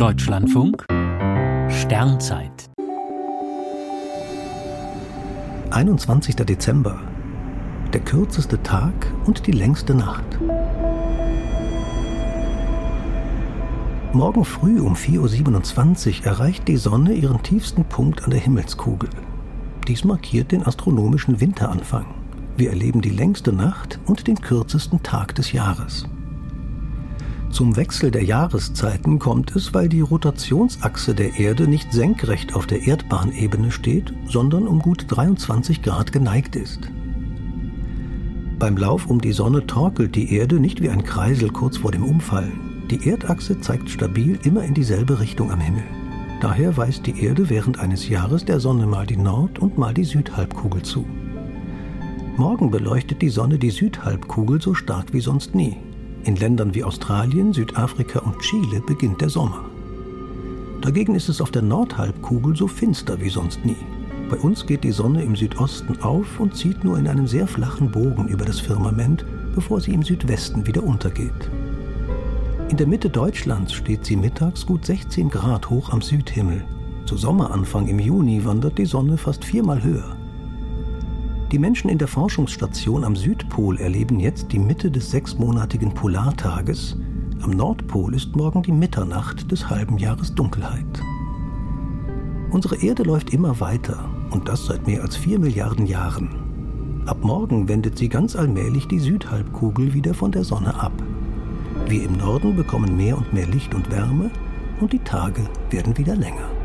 Deutschlandfunk Sternzeit 21. Dezember. Der kürzeste Tag und die längste Nacht. Morgen früh um 4.27 Uhr erreicht die Sonne ihren tiefsten Punkt an der Himmelskugel. Dies markiert den astronomischen Winteranfang. Wir erleben die längste Nacht und den kürzesten Tag des Jahres. Zum Wechsel der Jahreszeiten kommt es, weil die Rotationsachse der Erde nicht senkrecht auf der Erdbahnebene steht, sondern um gut 23 Grad geneigt ist. Beim Lauf um die Sonne torkelt die Erde nicht wie ein Kreisel kurz vor dem Umfallen. Die Erdachse zeigt stabil immer in dieselbe Richtung am Himmel. Daher weist die Erde während eines Jahres der Sonne mal die Nord- und mal die Südhalbkugel zu. Morgen beleuchtet die Sonne die Südhalbkugel so stark wie sonst nie. In Ländern wie Australien, Südafrika und Chile beginnt der Sommer. Dagegen ist es auf der Nordhalbkugel so finster wie sonst nie. Bei uns geht die Sonne im Südosten auf und zieht nur in einem sehr flachen Bogen über das Firmament, bevor sie im Südwesten wieder untergeht. In der Mitte Deutschlands steht sie mittags gut 16 Grad hoch am Südhimmel. Zu Sommeranfang im Juni wandert die Sonne fast viermal höher. Die Menschen in der Forschungsstation am Südpol erleben jetzt die Mitte des sechsmonatigen Polartages. Am Nordpol ist morgen die Mitternacht des halben Jahres Dunkelheit. Unsere Erde läuft immer weiter und das seit mehr als vier Milliarden Jahren. Ab morgen wendet sie ganz allmählich die Südhalbkugel wieder von der Sonne ab. Wir im Norden bekommen mehr und mehr Licht und Wärme und die Tage werden wieder länger.